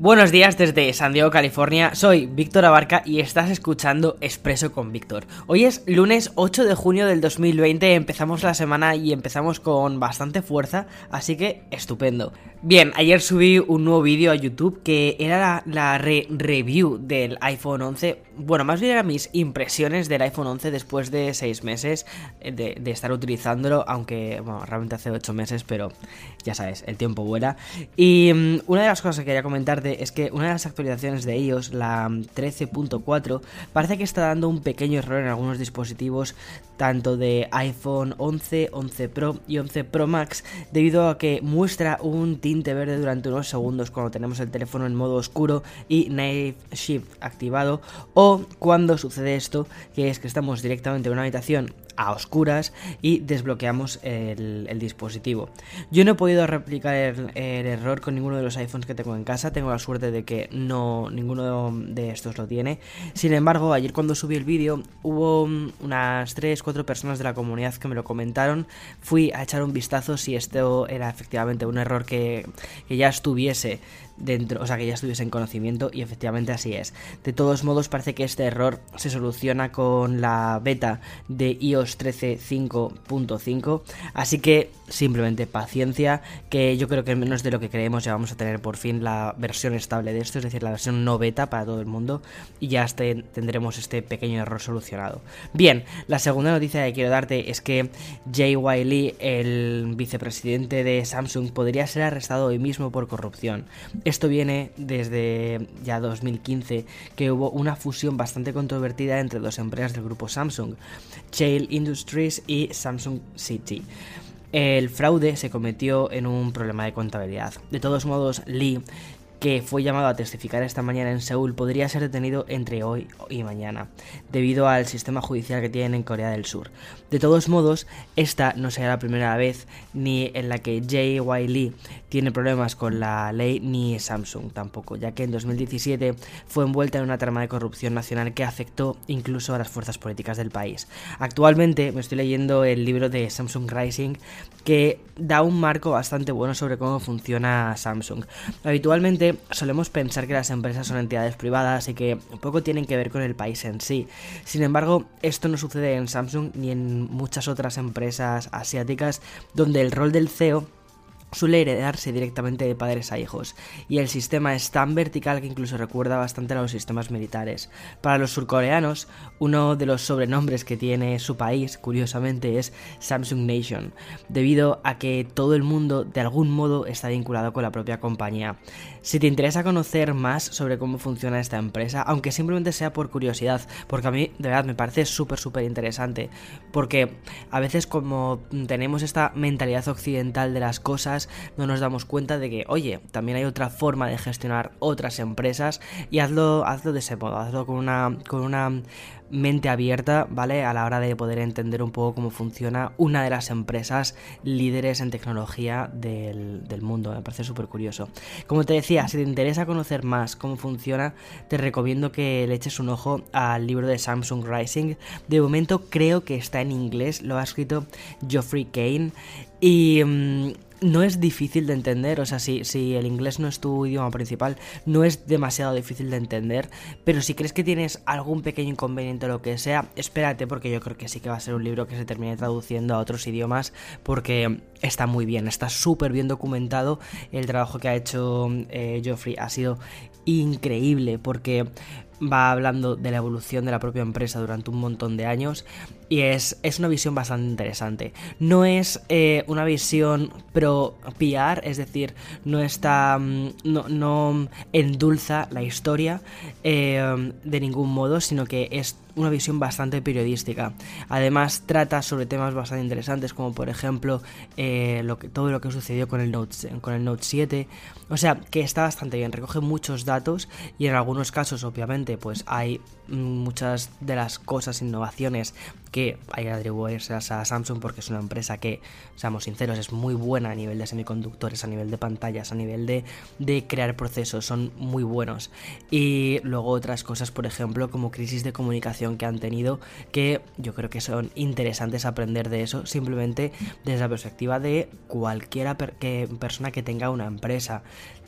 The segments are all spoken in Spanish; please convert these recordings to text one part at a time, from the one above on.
Buenos días desde San Diego, California. Soy Víctor Abarca y estás escuchando Expreso con Víctor. Hoy es lunes 8 de junio del 2020, empezamos la semana y empezamos con bastante fuerza, así que estupendo. Bien, ayer subí un nuevo vídeo a YouTube que era la, review del iPhone 11. Bueno, más bien eran mis impresiones del iPhone 11 después de 6 meses de, estar utilizándolo, aunque, bueno, realmente hace 8 meses, pero ya sabes, el tiempo vuela. Y mm, una de las cosas que quería es que una de las actualizaciones de iOS, la 13.4, parece que está dando un pequeño error en algunos dispositivos, tanto de iPhone 11, 11 Pro y 11 Pro Max, debido a que muestra un tinte verde durante unos segundos cuando tenemos el teléfono en modo oscuro y Night Shift activado o cuando sucede esto que es que estamos directamente en una habitación a oscuras y desbloqueamos el, dispositivo. Yo no he podido replicar el, error con ninguno de los iPhones que tengo en casa, tengo la suerte de que no ninguno de estos lo tiene. Sin embargo, ayer cuando subí el vídeo hubo unas 3-4 personas de la comunidad que me lo comentaron, fui a echar un vistazo si esto era efectivamente un error que, que ya estuviese dentro, o sea, que ya en conocimiento y efectivamente así es. De todos modos, parece que este error se soluciona con la beta de iOS 13.5.5, así que simplemente paciencia, que yo creo que menos de lo que creemos ya vamos a tener por fin la versión estable de esto, es decir, la versión no beta para todo el mundo y ya este, tendremos este pequeño error solucionado. Bien, la segunda noticia que quiero darte es que Jay Wiley, el vicepresidente de Samsung, podría ser arrestado hoy mismo por corrupción. Esto viene desde ya 2015, que hubo una fusión bastante controvertida entre dos empresas del grupo Samsung, Chail Industries y Samsung City. El fraude se cometió en un problema de contabilidad. De todos modos, Lee que fue llamado a testificar esta mañana en Seúl, podría ser detenido entre hoy y mañana, debido al sistema judicial que tienen en Corea del Sur. De todos modos, esta no será la primera vez ni en la que J.Y. Lee tiene problemas con la ley, ni Samsung tampoco, ya que en 2017 fue envuelta en una trama de corrupción nacional que afectó incluso a las fuerzas políticas del país. Actualmente me estoy leyendo el libro de Samsung Rising, que da un marco bastante bueno sobre cómo funciona Samsung. Habitualmente solemos pensar que las empresas son entidades privadas y que poco tienen que ver con el país en sí. Sin embargo, esto no sucede en Samsung ni en muchas otras empresas asiáticas donde el rol del CEO suele heredarse directamente de padres a hijos, y el sistema es tan vertical que incluso recuerda bastante a los sistemas militares. Para los surcoreanos, uno de los sobrenombres que tiene su país, curiosamente, es Samsung Nation, debido a que todo el mundo de algún modo está vinculado con la propia compañía. Si te interesa conocer más sobre cómo funciona esta empresa, aunque simplemente sea por curiosidad, porque a mí de verdad me parece súper súper interesante, porque a veces como tenemos esta mentalidad occidental de las cosas, no nos damos cuenta de que, oye, también hay otra forma de gestionar otras empresas y hazlo, hazlo de ese modo, hazlo con una, con una mente abierta, ¿vale? A la hora de poder entender un poco cómo funciona una de las empresas líderes en tecnología del, del mundo. Me parece súper curioso. Como te decía, si te interesa conocer más cómo funciona, te recomiendo que le eches un ojo al libro de Samsung Rising. De momento creo que está en inglés, lo ha escrito Geoffrey Kane. Y mm, no es difícil de entender, o sea, si, si el inglés no es tu idioma principal, no es demasiado difícil de entender, pero si crees que tienes algún pequeño inconveniente o lo que sea, espérate porque yo creo que sí que va a ser un libro que se termine traduciendo a otros idiomas porque está muy bien, está súper bien documentado, el trabajo que ha hecho eh, Geoffrey ha sido increíble porque va hablando de la evolución de la propia empresa durante un montón de años y es, es una visión bastante interesante. No es eh, una visión pro PR, es decir, no está. Mm, no, no endulza la historia eh, de ningún modo, sino que es una visión bastante periodística. Además, trata sobre temas bastante interesantes, como por ejemplo eh, todo lo que sucedió con el, Note, con el Note 7. O sea, que está bastante bien, recoge muchos datos y en algunos casos, obviamente, pues hay muchas de las cosas, innovaciones que hay que atribuirse a Samsung porque es una empresa que, seamos sinceros, es muy buena a nivel de semiconductores, a nivel de pantallas, a nivel de, de crear procesos, son muy buenos. Y luego otras cosas, por ejemplo, como crisis de comunicación que han tenido, que yo creo que son interesantes aprender de eso, simplemente desde la perspectiva de cualquiera persona que tenga una empresa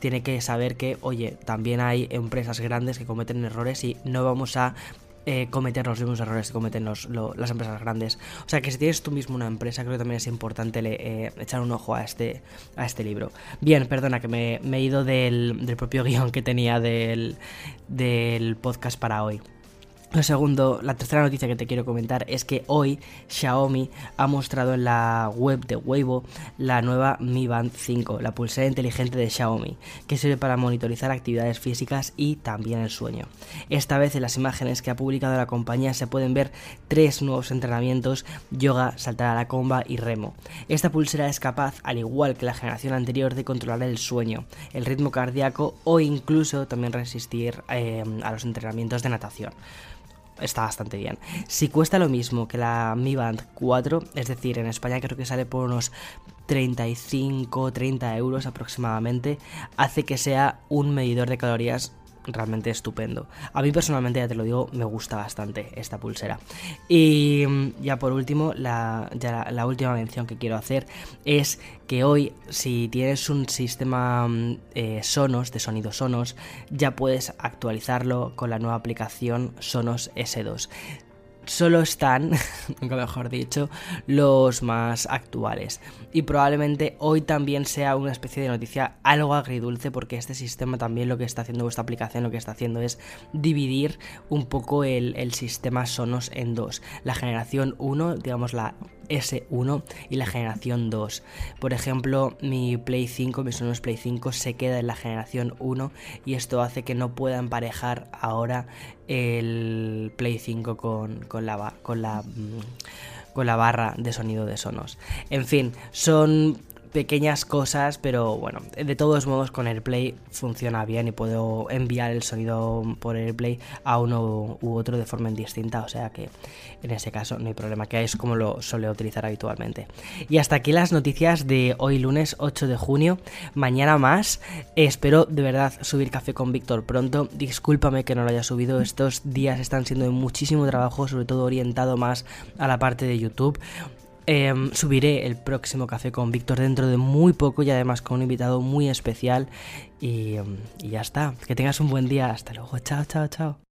tiene que saber que, oye, también hay empresas grandes que cometen errores y no vamos a eh, cometer los mismos errores que cometen las empresas grandes. O sea que si tienes tú mismo una empresa, creo que también es importante eh, echar un ojo a este, a este libro. Bien, perdona que me, he ido del, del propio guion que tenía del, del podcast para hoy. Lo segundo, la tercera noticia que te quiero comentar es que hoy Xiaomi ha mostrado en la web de Weibo la nueva Mi Band 5, la pulsera inteligente de Xiaomi, que sirve para monitorizar actividades físicas y también el sueño. Esta vez en las imágenes que ha publicado la compañía se pueden ver tres nuevos entrenamientos, yoga, saltar a la comba y remo. Esta pulsera es capaz, al igual que la generación anterior, de controlar el sueño, el ritmo cardíaco o incluso también resistir eh, a los entrenamientos de natación está bastante bien. Si cuesta lo mismo que la Mi Band 4, es decir, en España creo que sale por unos 35, 30 euros aproximadamente, hace que sea un medidor de calorías realmente estupendo. A mí personalmente, ya te lo digo, me gusta bastante esta pulsera. Y mm, ya por último, la, la, última mención que quiero hacer es que hoy, si tienes un sistema mm, eh, Sonos, de sonido Sonos, ya puedes actualizarlo con la nueva aplicación Sonos S2 solo están, mejor dicho, los más actuales. Y probablemente hoy también sea una especie de noticia algo agridulce porque este sistema también lo que está haciendo, esta aplicación lo que está haciendo es dividir un poco el, el sistema Sonos en dos. La generación 1, digamos la S1 y la generación 2. Por ejemplo, mi Play 5, mi Sonos Play 5 se queda en la generación 1 y esto hace que no pueda emparejar ahora el Play 5 con, con la, con la, mm, con la barra de sonido de Sonos. En fin, son pequeñas cosas, pero bueno, de todos modos con AirPlay funciona bien y puedo enviar el sonido por AirPlay a uno u otro de forma indistinta, o sea que en ese caso no hay problema, que es como lo suele utilizar habitualmente. Y hasta aquí las noticias de hoy lunes 8 de junio, mañana más, espero de verdad subir café con Víctor pronto, discúlpame que no lo haya subido, estos días están siendo de muchísimo trabajo, sobre todo orientado más a la parte de YouTube. Em, subiré el próximo café con Víctor dentro de muy poco y además con un invitado muy especial. Y, em, y ya está. Que tengas un buen día. Hasta luego. Chao, chao, chao.